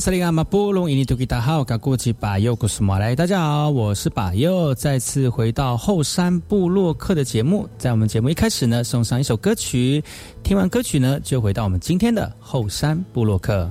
大家好，我是把右，再次回到后山部落客的节目。在我们节目一开始呢，送上一首歌曲。听完歌曲呢，就回到我们今天的后山部落客。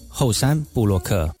后山布洛克。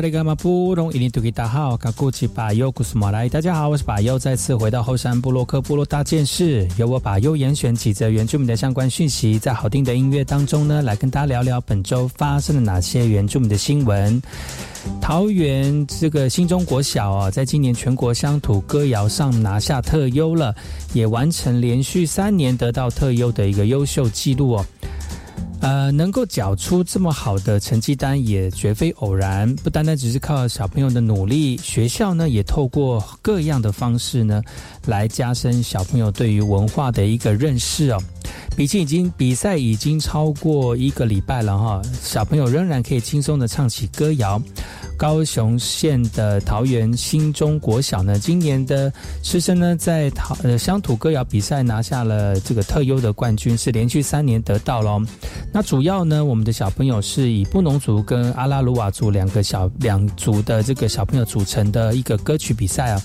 大，家好，我是巴尤，再次回到后山部落克部落大件事，由我巴尤严选几则原住民的相关讯息，在好听的音乐当中呢，来跟大家聊聊本周发生了哪些原住民的新闻。桃园这个新中国小啊，在今年全国乡土歌谣上拿下特优了，也完成连续三年得到特优的一个优秀记录哦。呃，能够缴出这么好的成绩单也绝非偶然，不单单只是靠小朋友的努力，学校呢也透过各样的方式呢，来加深小朋友对于文化的一个认识哦。毕竟已经比赛已经超过一个礼拜了哈，小朋友仍然可以轻松的唱起歌谣。高雄县的桃园新中国小呢，今年的师生呢，在桃呃乡土歌谣比赛拿下了这个特优的冠军，是连续三年得到了。那主要呢，我们的小朋友是以布农族跟阿拉鲁瓦族两个小两族的这个小朋友组成的一个歌曲比赛啊。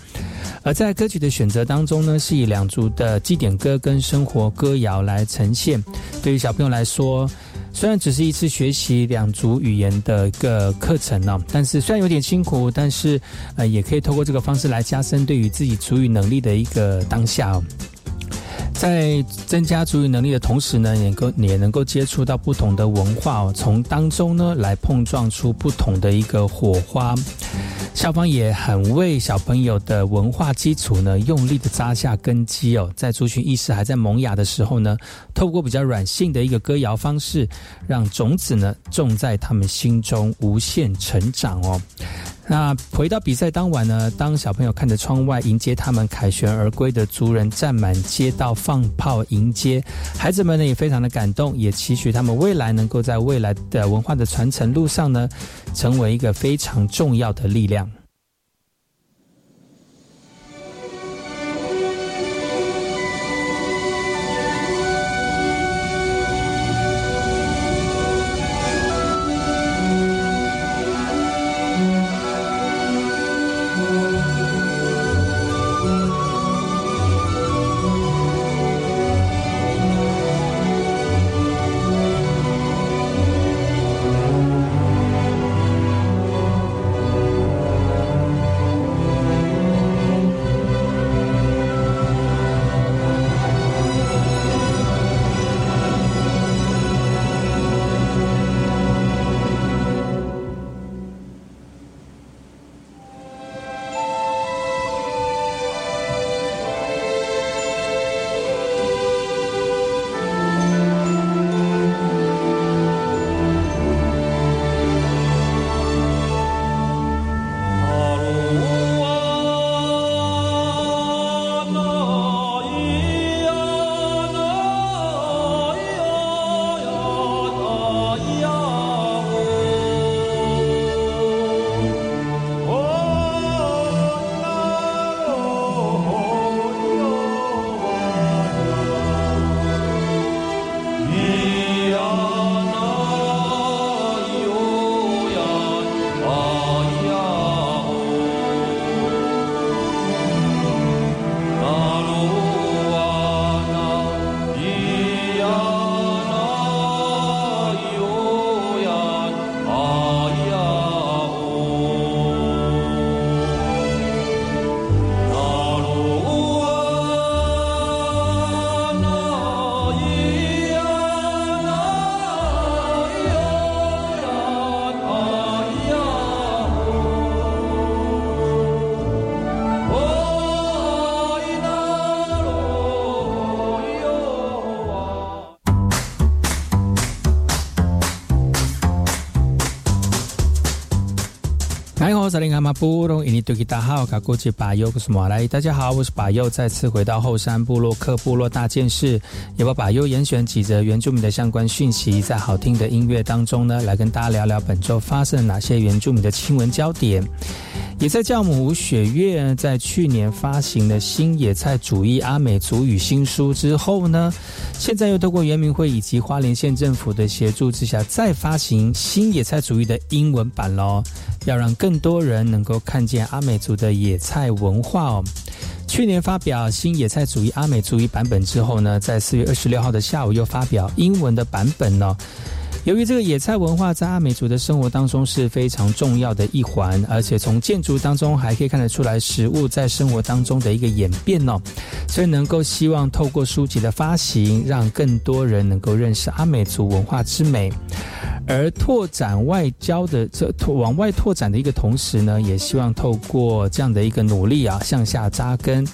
而在歌曲的选择当中呢，是以两族的祭典歌跟生活歌谣来呈现。对于小朋友来说，虽然只是一次学习两族语言的一个课程呢，但是虽然有点辛苦，但是呃，也可以透过这个方式来加深对于自己族语能力的一个当下。在增加主语能力的同时呢，也能够也能够接触到不同的文化哦，从当中呢来碰撞出不同的一个火花。校方也很为小朋友的文化基础呢用力的扎下根基哦，在族群意识还在萌芽的时候呢，透过比较软性的一个歌谣方式，让种子呢种在他们心中无限成长哦。那回到比赛当晚呢，当小朋友看着窗外迎接他们凯旋而归的族人站满街道放炮迎接，孩子们呢也非常的感动，也期许他们未来能够在未来的文化的传承路上呢，成为一个非常重要的力量。萨林阿马布隆伊尼图吉大号卡古吉巴尤古斯马来，大家好，我是巴尤，再次回到后山部落克部落大件事，也把巴尤严选几则原住民的相关讯息，在好听的音乐当中呢，来跟大家聊聊本周发生了哪些原住民的新闻焦点。也在教母吴雪月在去年发行了新野菜主义阿美族语新书之后呢，现在又透过原民会以及花莲县政府的协助之下，再发行新野菜主义的英文版喽。要让更多人能够看见阿美族的野菜文化哦。去年发表新野菜主义阿美主义版本之后呢，在四月二十六号的下午又发表英文的版本呢。由于这个野菜文化在阿美族的生活当中是非常重要的一环，而且从建筑当中还可以看得出来食物在生活当中的一个演变哦，所以能够希望透过书籍的发行，让更多人能够认识阿美族文化之美。而拓展外交的这往外拓展的一个同时呢，也希望透过这样的一个努力啊，向下扎根。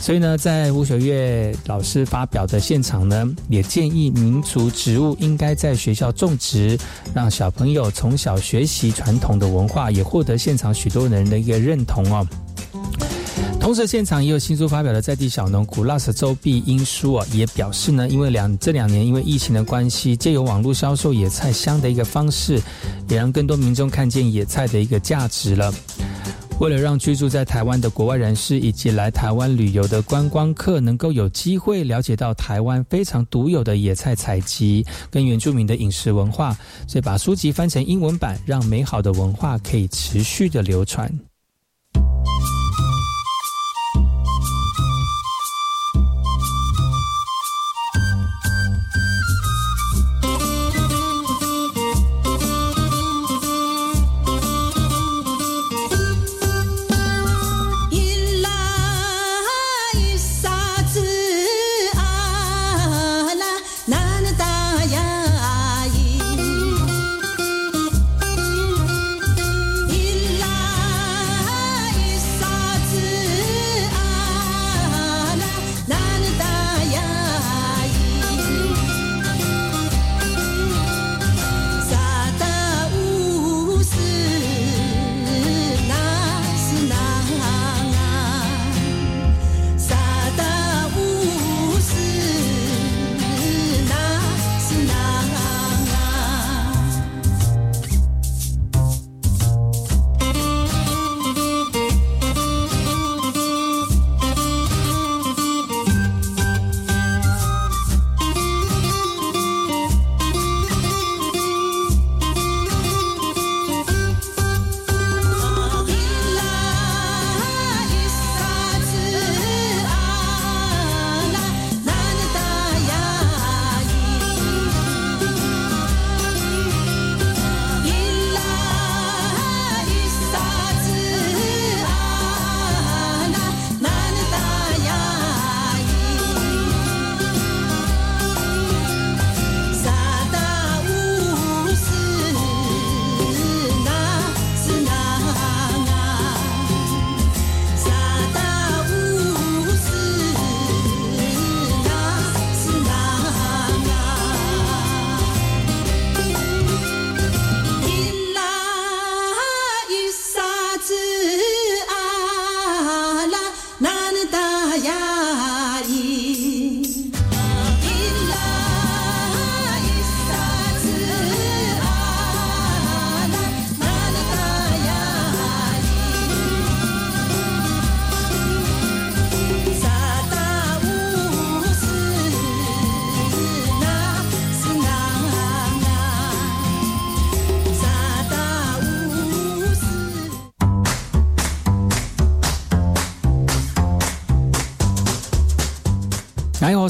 所以呢，在吴雪月老师发表的现场呢，也建议民族植物应该在学校种植，让小朋友从小学习传统的文化，也获得现场许多人的一个认同哦。同时，现场也有新书发表的在地小农古拉斯周碧英书啊，也表示呢，因为两这两年因为疫情的关系，借由网络销售野菜香的一个方式，也让更多民众看见野菜的一个价值了。为了让居住在台湾的国外人士以及来台湾旅游的观光客能够有机会了解到台湾非常独有的野菜采集跟原住民的饮食文化，所以把书籍翻成英文版，让美好的文化可以持续的流传。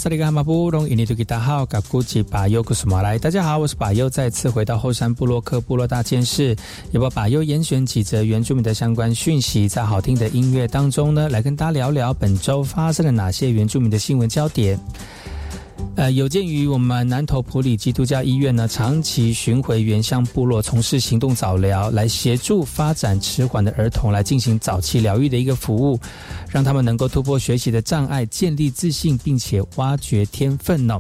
萨利干马布隆伊尼图吉达好，嘎古吉巴尤古斯马来，大家好，我是巴尤，再次回到后山部落克部落大件事，也把巴尤严选几则原住民的相关讯息，在好听的音乐当中呢，来跟大家聊聊本周发生了哪些原住民的新闻焦点。呃，有鉴于我们南投普里基督教医院呢，长期巡回原乡部落，从事行动早疗，来协助发展迟缓的儿童来进行早期疗愈的一个服务，让他们能够突破学习的障碍，建立自信，并且挖掘天分呢。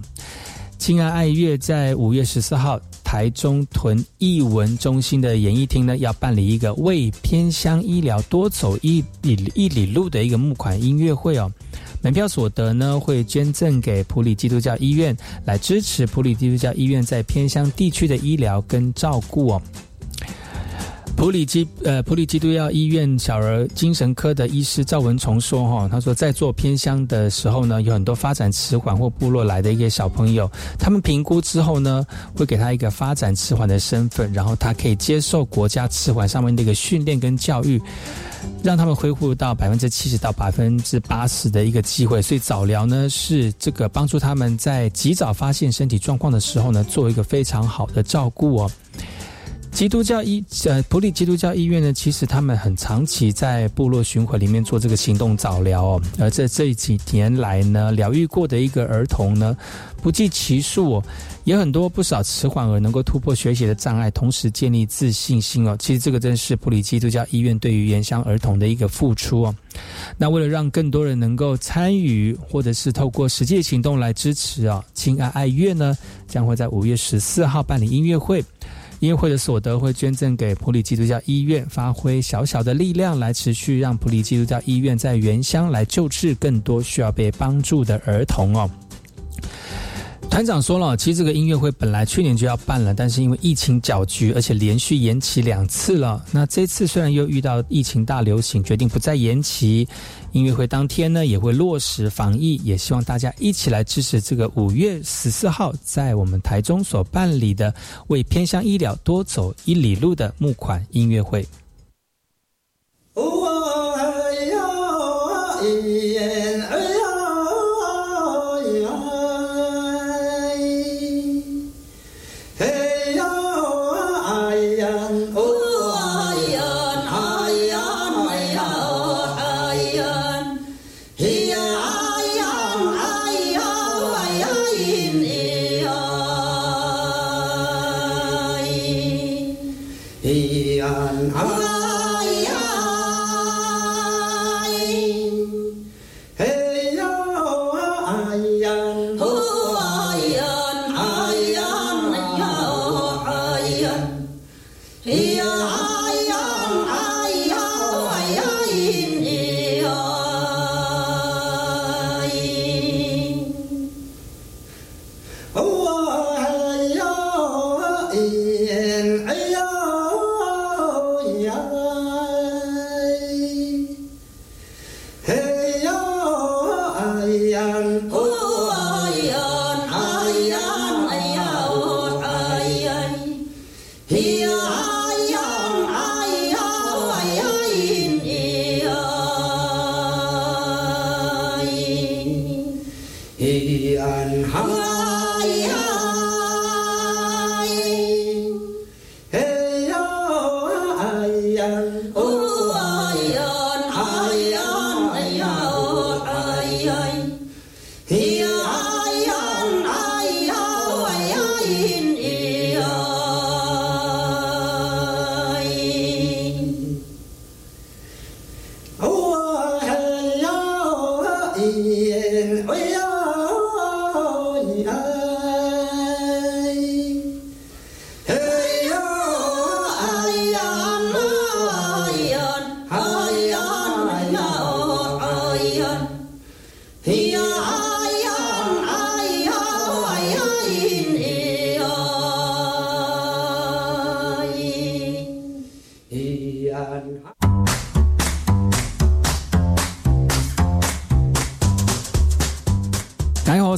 亲爱爱乐在五月十四号，台中屯艺文中心的演艺厅呢，要办理一个为偏乡医疗多走一里一里路的一个募款音乐会哦。门票所得呢，会捐赠给普里基督教医院，来支持普里基督教医院在偏乡地区的医疗跟照顾哦。普里基呃普里基督教医院小儿精神科的医师赵文崇说哈，他说在做偏乡的时候呢，有很多发展迟缓或部落来的一个小朋友，他们评估之后呢，会给他一个发展迟缓的身份，然后他可以接受国家迟缓上面的一个训练跟教育，让他们恢复到百分之七十到百分之八十的一个机会。所以早疗呢是这个帮助他们在及早发现身体状况的时候呢，做一个非常好的照顾哦。基督教医呃普里基督教医院呢，其实他们很长期在部落巡回里面做这个行动早疗哦，而在这几年来呢，疗愈过的一个儿童呢不计其数，哦也很多不少迟缓儿能够突破学习的障碍，同时建立自信心哦。其实这个真是普里基督教医院对于原乡儿童的一个付出哦。那为了让更多人能够参与，或者是透过实际行动来支持啊，亲爱爱乐呢将会在五月十四号办理音乐会。音乐会的所得会捐赠给普里基督教医院，发挥小小的力量来持续让普里基督教医院在原乡来救治更多需要被帮助的儿童哦。团长说了，其实这个音乐会本来去年就要办了，但是因为疫情搅局，而且连续延期两次了。那这次虽然又遇到疫情大流行，决定不再延期。音乐会当天呢，也会落实防疫，也希望大家一起来支持这个五月十四号在我们台中所办理的为偏乡医疗多走一里路的募款音乐会。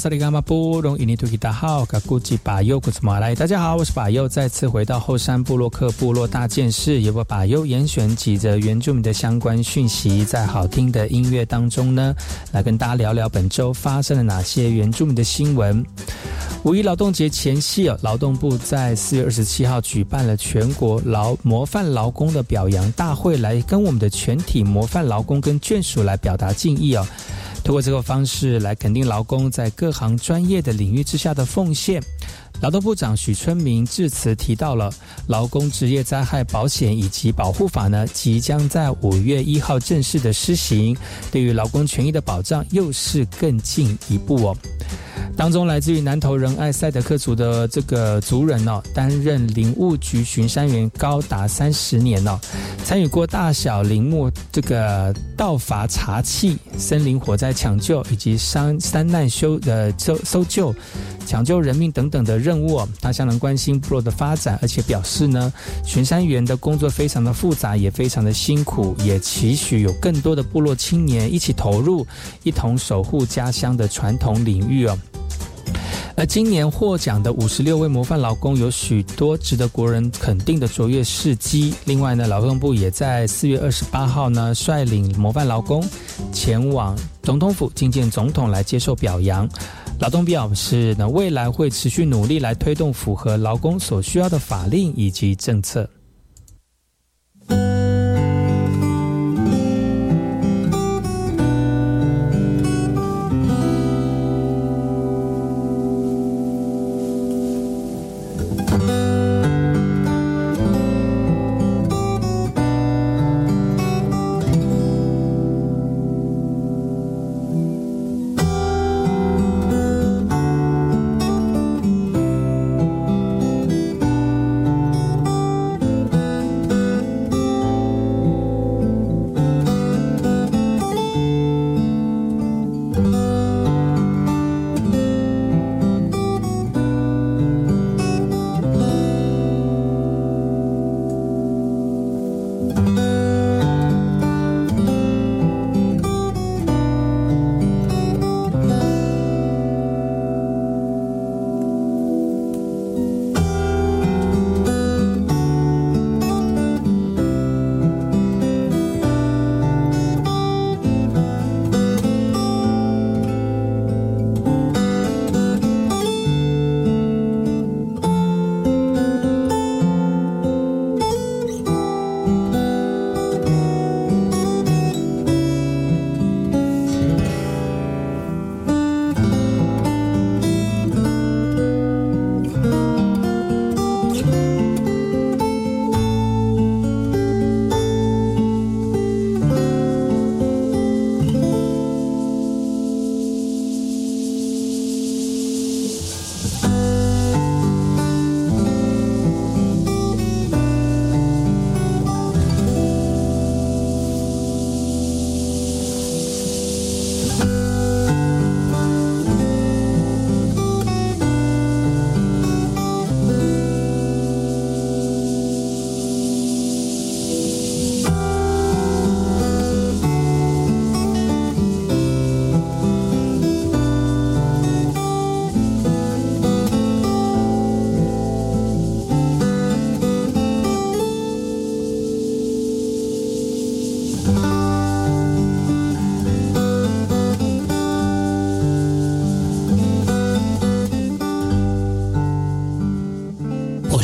萨利伽马布隆伊尼图吉达好，卡古吉巴尤古斯马来，大家好，我是巴尤，再次回到后山部落克部落大件事，由我巴尤严选几则原住民的相关讯息，在好听的音乐当中呢，来跟大家聊聊本周发生了哪些原住民的新闻。五一劳动节前夕哦，劳动部在四月二十七号举办了全国劳模范劳工的表扬大会，来跟我们的全体模范劳工跟眷属来表达敬意哦。通过这个方式来肯定劳工在各行专业的领域之下的奉献。劳动部长许春明致辞提到了劳工职业灾害保险以及保护法呢，即将在五月一号正式的施行，对于劳工权益的保障又是更进一步哦。当中来自于南投仁爱赛德克族的这个族人哦，担任林务局巡山员高达三十年哦，参与过大小林木这个盗伐查器、森林火灾抢救以及山山难修的搜搜救。抢救人命等等的任务。他相当关心部落的发展，而且表示呢，巡山员的工作非常的复杂，也非常的辛苦，也期许有更多的部落青年一起投入，一同守护家乡的传统领域哦。而今年获奖的五十六位模范劳工，有许多值得国人肯定的卓越事迹。另外呢，劳动部也在四月二十八号呢，率领模范劳工前往总统府觐见总统来接受表扬。劳动表示呢，未来会持续努力来推动符合劳工所需要的法令以及政策。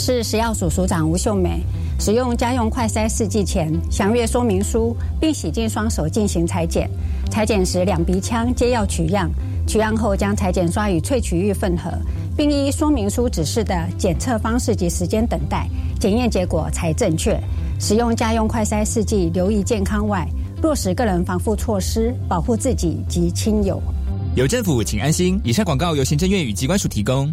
是食药署署长吴秀美。使用家用快筛试剂前，详阅说明书，并洗净双手进行裁剪。裁剪时，两鼻腔皆要取样。取样后，将裁剪刷与萃取液混合，并依说明书指示的检测方式及时间等待，检验结果才正确。使用家用快筛试剂，留意健康外，落实个人防护措施，保护自己及亲友。有政府，请安心。以上广告由行政院与机关署提供。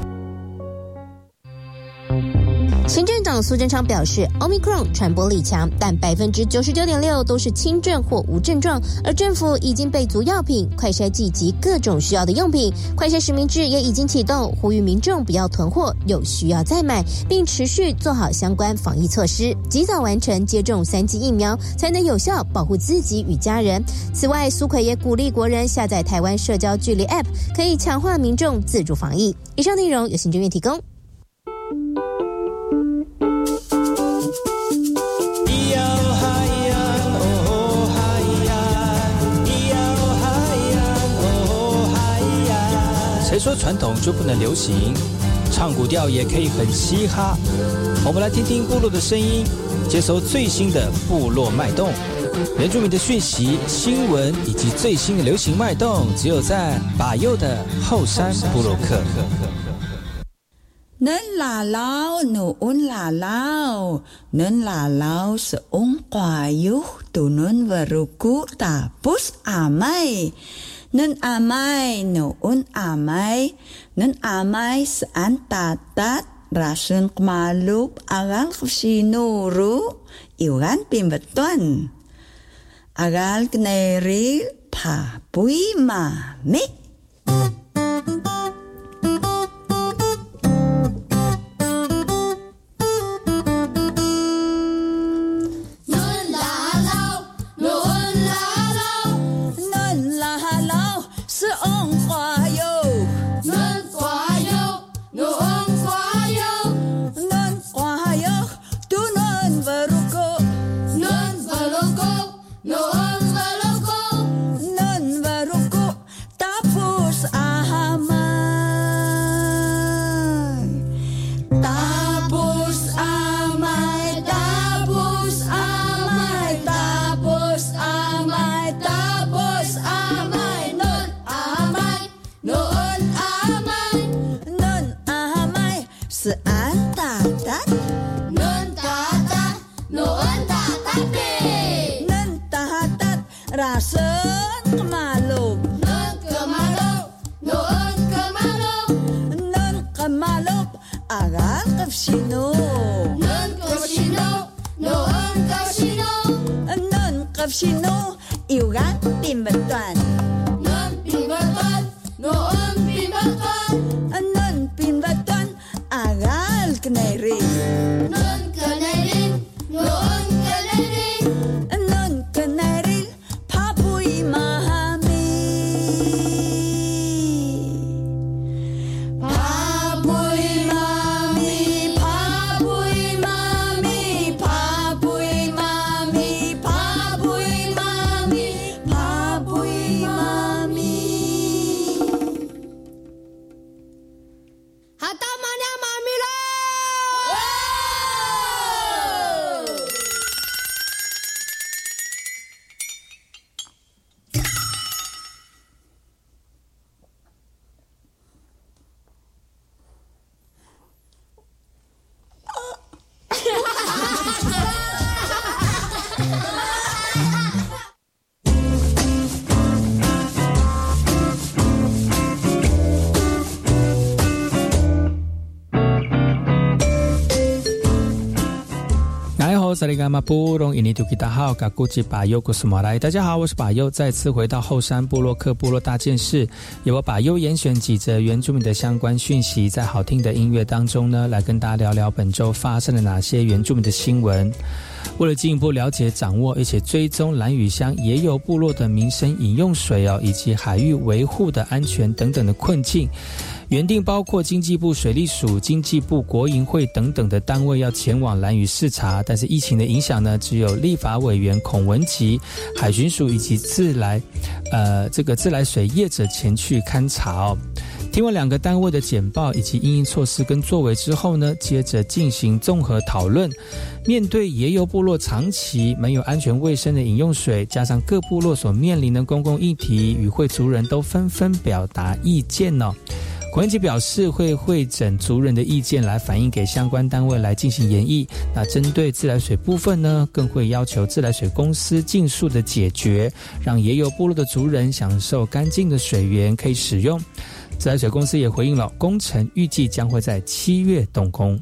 行政长苏贞昌表示，Omicron 传播力强，但百分之九十九点六都是轻症或无症状。而政府已经备足药品、快筛剂及各种需要的用品，快筛实名制也已经启动，呼吁民众不要囤货，有需要再买，并持续做好相关防疫措施，及早完成接种三剂疫苗，才能有效保护自己与家人。此外，苏奎也鼓励国人下载台湾社交距离 App，可以强化民众自主防疫。以上内容由行政院提供。说传统就不能流行？唱古调也可以很嘻哈。我们来听听部落的声音，接收最新的部落脉动、原住民的讯息、新闻以及最新的流行脉动，只有在把右的后山部落克。能拉老努恩拉老，能拉老是翁瓜有，都能瓦鲁古达不是阿妹。Nun amay, noon amay, nun amay saan tatat, rasun kumalup, agal kusinuro, iwan pimbaton. Agal kneril, papuy mami. seantatan nun tatat nun tatat ni nun tatat rasa kemalu. Nun kemalu nun kemalu nun kemalu agak kefsino nun kefsino nun kefsino nun kefsino iugan timbetan Thank. 大家好，我是巴尤，再次回到后山部落克部落大件事，由我巴尤严选几则原住民的相关讯息，在好听的音乐当中呢，来跟大家聊聊本周发生了哪些原住民的新闻。为了进一步了解、掌握，而且追踪蓝屿乡也有部落的民生饮用水哦，以及海域维护的安全等等的困境。原定包括经济部水利署、经济部国营会等等的单位要前往蓝屿视察，但是疫情的影响呢，只有立法委员孔文吉、海巡署以及自来，呃，这个自来水业者前去勘察哦。听完两个单位的简报以及应应措施跟作为之后呢，接着进行综合讨论。面对野游部落长期没有安全卫生的饮用水，加上各部落所面临的公共议题，与会族人都纷纷表达意见呢。孔文吉表示，会会诊族人的意见，来反映给相关单位来进行研议。那针对自来水部分呢，更会要求自来水公司尽速的解决，让也有部落的族人享受干净的水源可以使用。自来水公司也回应了，工程预计将会在七月动工。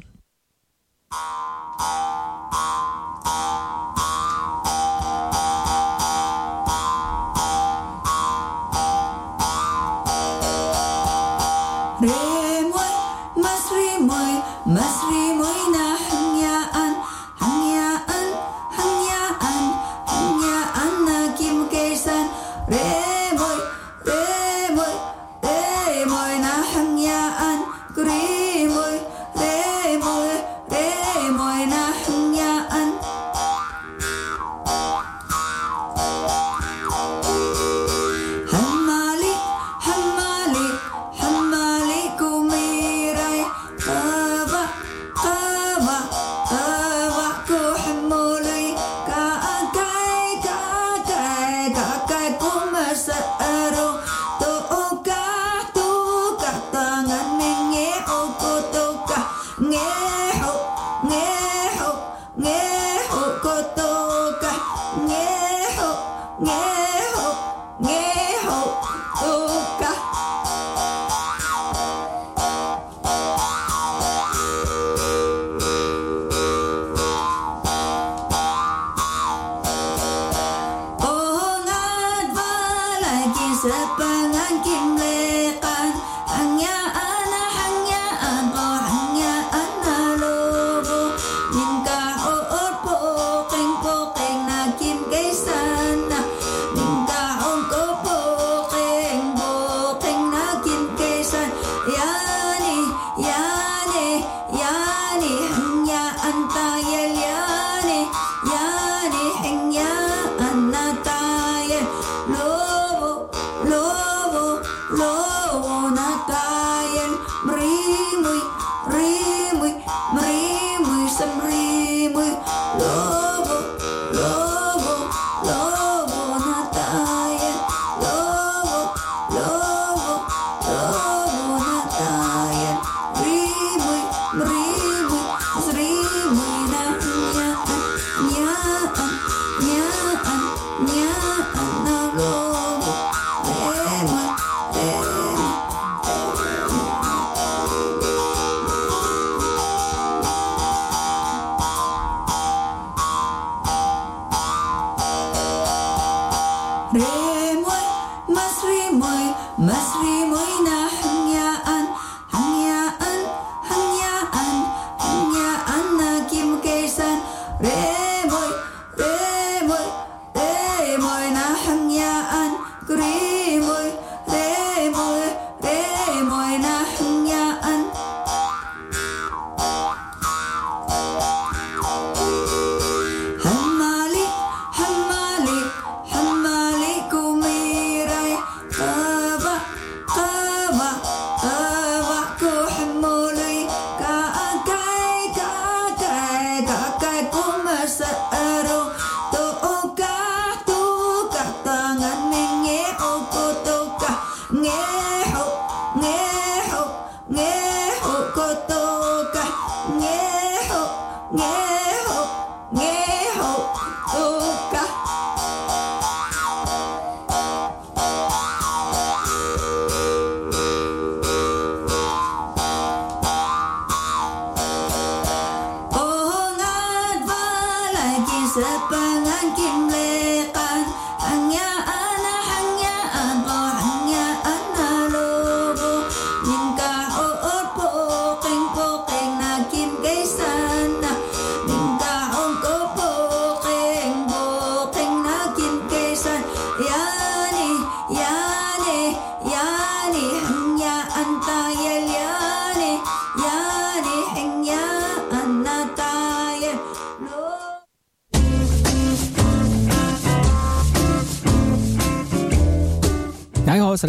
大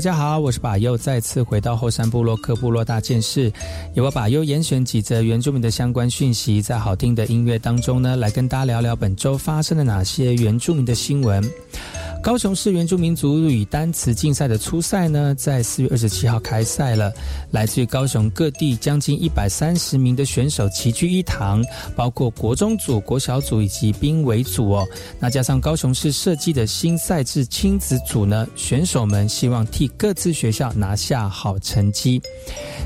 家好，我是巴尤，再次回到后山部落克部落大件事，由我巴尤严选几则原住民的相关讯息，在好听的音乐当中呢，来跟大家聊聊本周发生了哪些原住民的新闻。高雄市原住民族语单词竞赛的初赛呢，在四月二十七号开赛了。来自于高雄各地将近一百三十名的选手齐聚一堂，包括国中组、国小组以及兵围组哦。那加上高雄市设计的新赛制亲子组呢，选手们希望替各自学校拿下好成绩。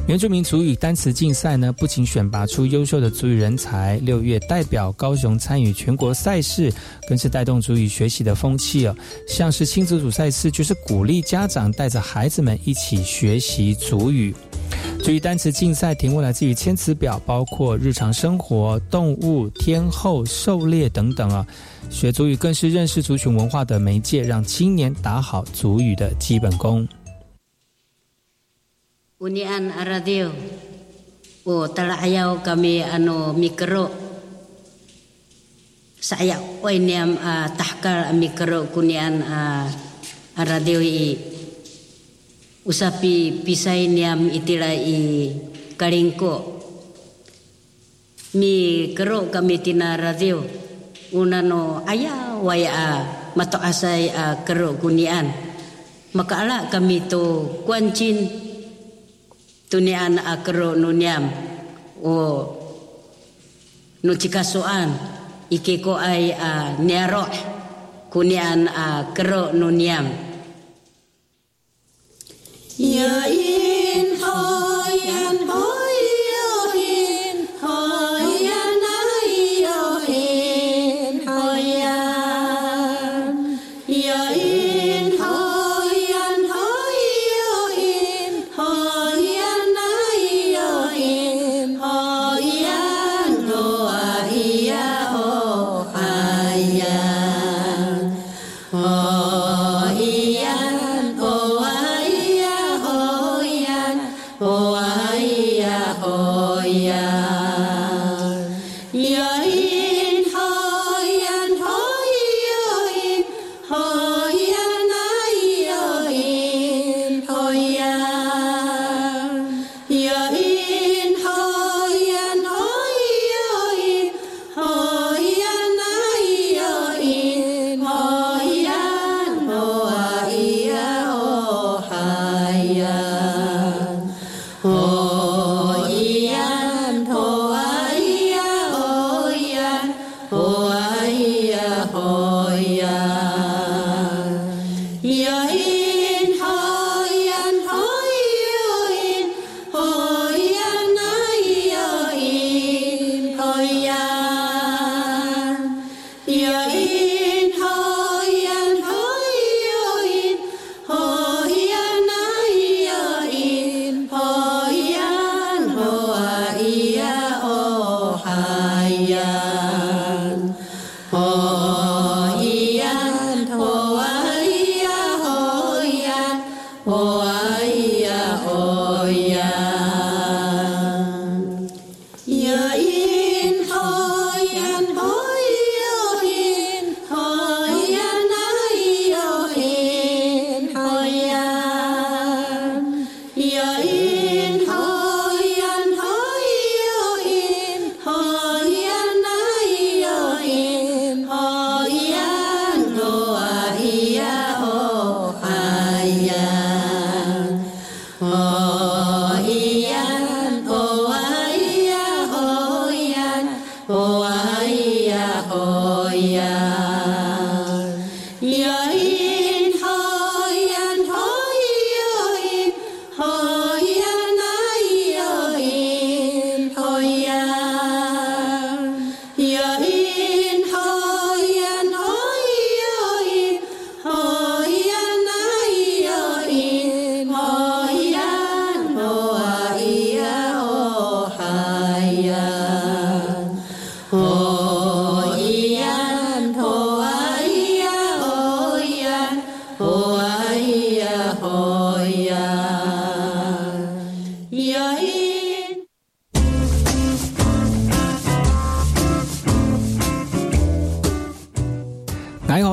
原住民族语单词竞赛呢，不仅选拔出优秀的族语人才，六月代表高雄参与全国赛事，更是带动族语学习的风气哦。像是亲子组赛事，就是鼓励家长带着孩子们一起学习族语。至于单词竞赛，题目来自于千词表，包括日常生活、动物、天后、狩猎等等啊。学族语更是认识族群文化的媒介，让青年打好族语的基本功。Saya oiniam tahkal mikro kunian radio i usapi pisai niam itila i kalingko. Mi kero kami tina radio unano ayah waya mato asai kero kunian. Maka ala kami to kuancin tunian akro nuniam o nucikasoan iki ko ai a nero kunian a kero nuniam ya in ha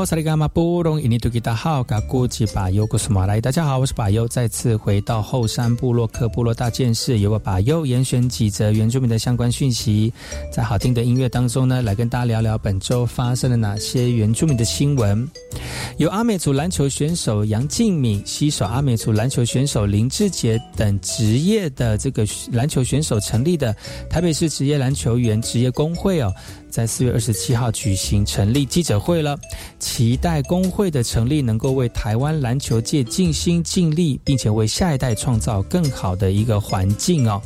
萨利伽马布隆伊尼图吉达好，嘎古吉巴尤古斯马来。大家好，我是巴尤，再次回到后山部落克部落大件事，由我巴尤严选几则原住民的相关讯息，在好听的音乐当中呢，来跟大家聊聊本周发生了哪些原住民的新闻。由阿美族篮球选手杨敬敏携手阿美族篮球选手林志杰等职业的这个篮球选手成立的台北市职业篮球员职业工会哦。在四月二十七号举行成立记者会了，期待工会的成立能够为台湾篮球界尽心尽力，并且为下一代创造更好的一个环境哦。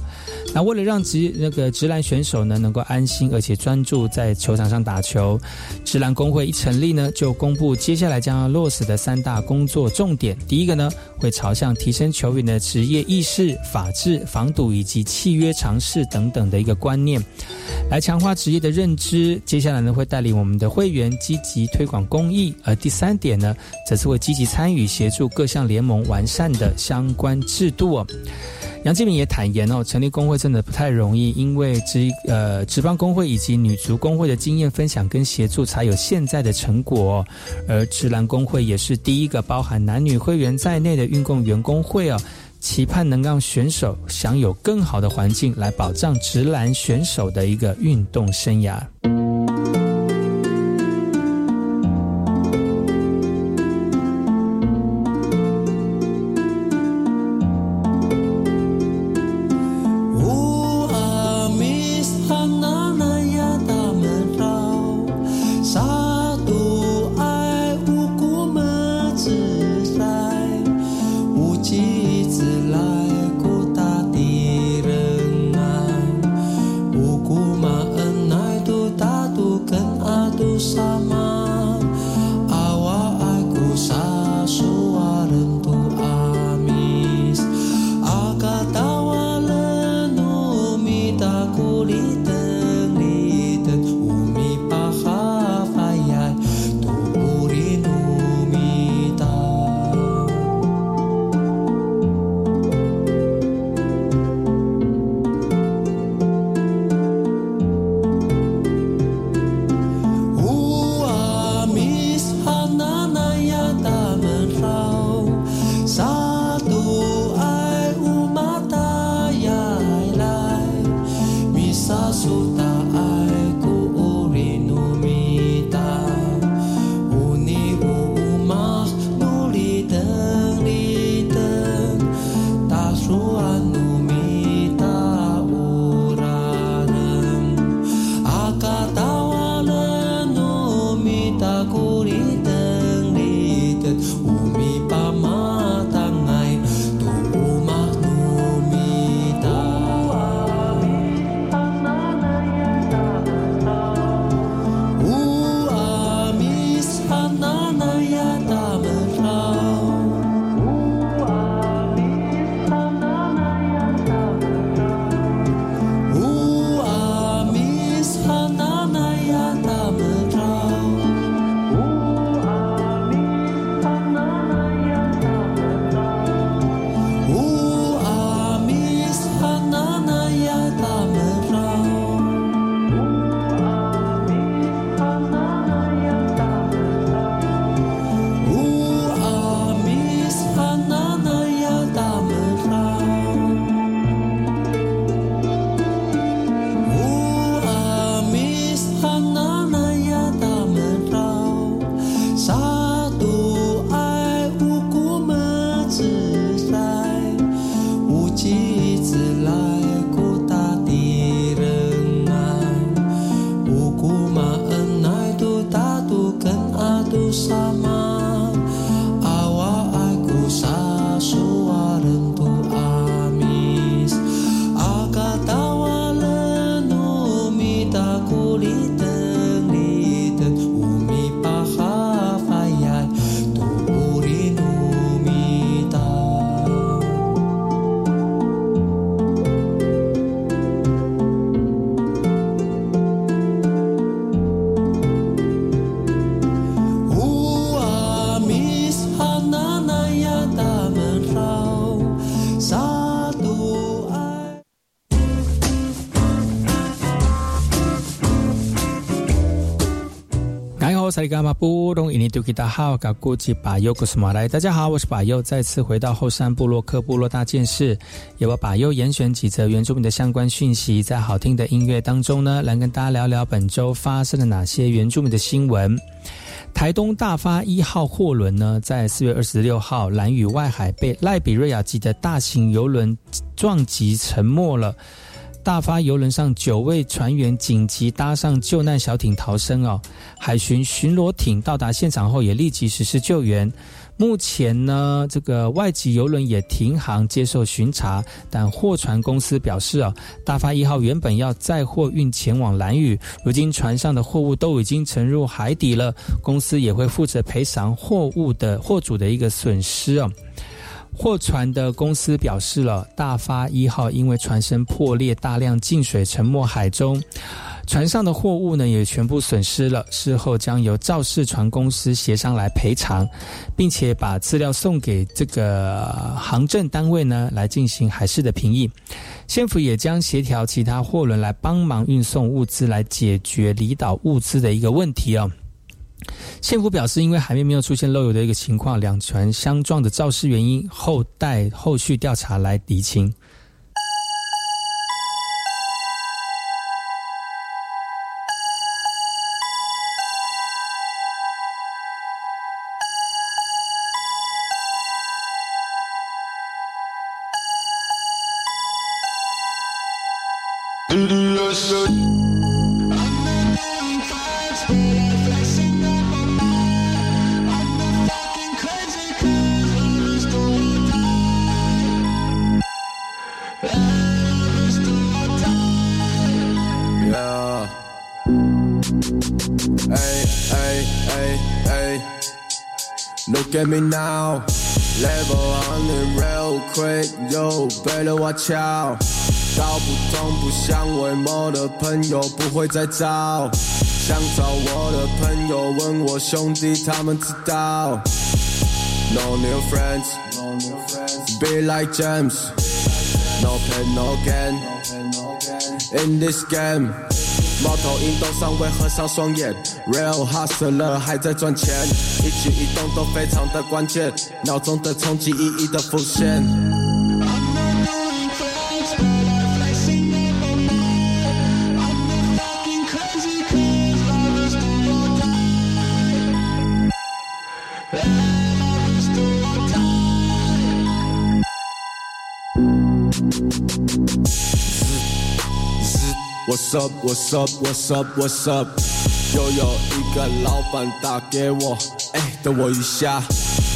那为了让职那个直篮选手呢能够安心而且专注在球场上打球，直篮工会一成立呢，就公布接下来将要落实的三大工作重点。第一个呢，会朝向提升球员的职业意识、法治、防堵以及契约尝试等等的一个观念，来强化职业的认知。接下来呢，会带领我们的会员积极推广公益，而第三点呢，则是会积极参与协助各项联盟完善的相关制度哦。杨建明也坦言哦，成立工会真的不太容易，因为职呃职棒工会以及女足工会的经验分享跟协助，才有现在的成果。而直篮工会也是第一个包含男女会员在内的运动员工会哦。期盼能让选手享有更好的环境，来保障直男选手的一个运动生涯。萨利伽马布隆伊尼杜吉达好，嘎古吉巴尤古斯马来。大家好，我是巴尤，再次回到后山部落克部落大件事，由我巴尤严选几则原住民的相关讯息，在好听的音乐当中呢，来跟大家聊聊本周发生了哪些原住民的新闻。台东大发一号货轮呢，在四月二十六号蓝屿外海被赖比瑞亚级的大型游轮撞击沉没了。大发游轮上九位船员紧急搭上救难小艇逃生哦，海巡巡逻艇到达现场后也立即实施救援。目前呢，这个外籍游轮也停航接受巡查，但货船公司表示啊，大发一号原本要载货运前往蓝屿，如今船上的货物都已经沉入海底了，公司也会负责赔偿货物的货主的一个损失哦。货船的公司表示了，大发一号因为船身破裂，大量进水沉没海中，船上的货物呢也全部损失了。事后将由肇事船公司协商来赔偿，并且把资料送给这个航政单位呢来进行海事的评议。县府也将协调其他货轮来帮忙运送物资，来解决离岛物资的一个问题哦。县府表示，因为海面没有出现漏油的一个情况，两船相撞的肇事原因后待后续调查来厘清。Get me now, level on it real quick, yo, better watch out。道不同不相为谋的朋友不会再找，想找我的朋友问我兄弟，他们知道。No new friends, be like James, no pain no gain in this game。 猫头鹰都尚未合上双眼，Real hustler 还在赚钱，一举一动都非常的关键，脑中的冲击一一的浮现。What's up? What's up? What's up? What's up? 又有一个老板打给我，哎，等我一下。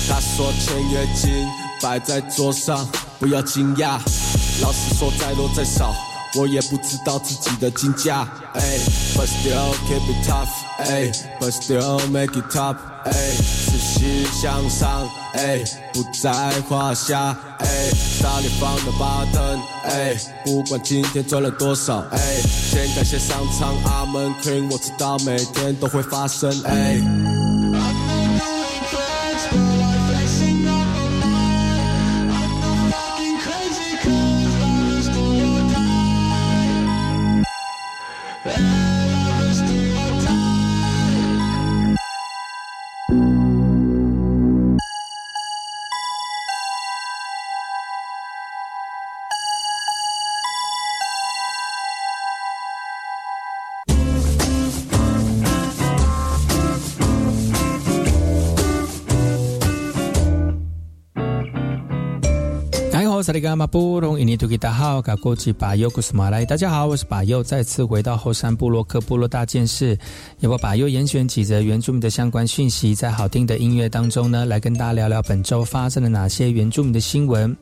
他说签约金摆在桌上，不要惊讶。老实说，再多再少，我也不知道自己的金价。哎，But still keep it tough. 哎，But still make it top. 哎，持续向上。哎，不在话下，哎，大力放的巴登，哎，不管今天赚了多少，哎，先感谢上苍阿门 Queen，我知道每天都会发生，哎。大家好，我是巴尤，再次回到后山部落克部落大件事，由我巴尤严选几则原住民的相关讯息，在好听的音乐当中呢，来跟大家聊聊本周发生了哪些原住民的新闻。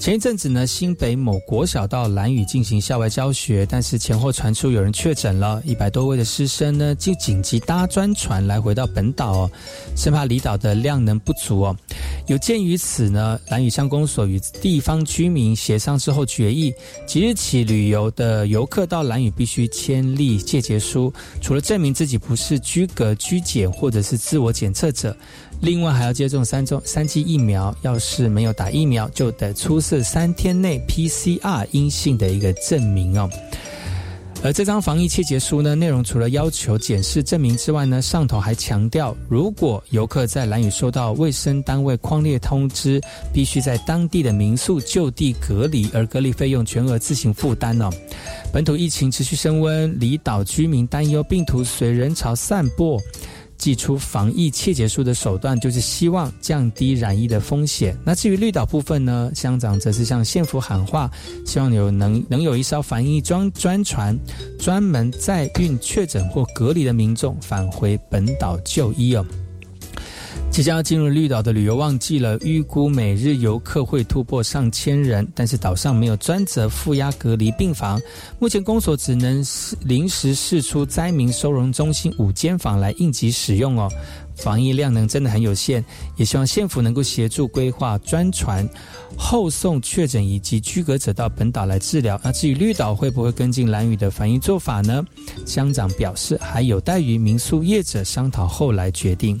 前一阵子呢，新北某国小到兰屿进行校外教学，但是前后传出有人确诊了，一百多位的师生呢就紧急搭专船来回到本岛哦，生怕离岛的量能不足哦。有鉴于此呢，兰屿乡公所与地方居民协商之后决议，即日起旅游的游客到兰屿必须签立借结书，除了证明自己不是居隔居检或者是自我检测者。另外还要接种三种三剂疫苗，要是没有打疫苗，就得出示三天内 PCR 阴性的一个证明哦。而这张防疫切结书呢，内容除了要求检视证明之外呢，上头还强调，如果游客在兰屿收到卫生单位框列通知，必须在当地的民宿就地隔离，而隔离费用全额自行负担哦。本土疫情持续升温，离岛居民担忧病毒随人潮散播。祭出防疫切结书的手段，就是希望降低染疫的风险。那至于绿岛部分呢，乡长则是向县府喊话，希望有能能有一艘防疫专专船，专门载运确诊或隔离的民众返回本岛就医哦。即将要进入绿岛的旅游旺季了，预估每日游客会突破上千人，但是岛上没有专责负压隔离病房，目前公所只能临时释出灾民收容中心五间房来应急使用哦，防疫量能真的很有限，也希望县府能够协助规划专船后送确诊以及居隔者到本岛来治疗。那至于绿岛会不会跟进蓝屿的防疫做法呢？乡长表示还有待于民宿业者商讨后来决定。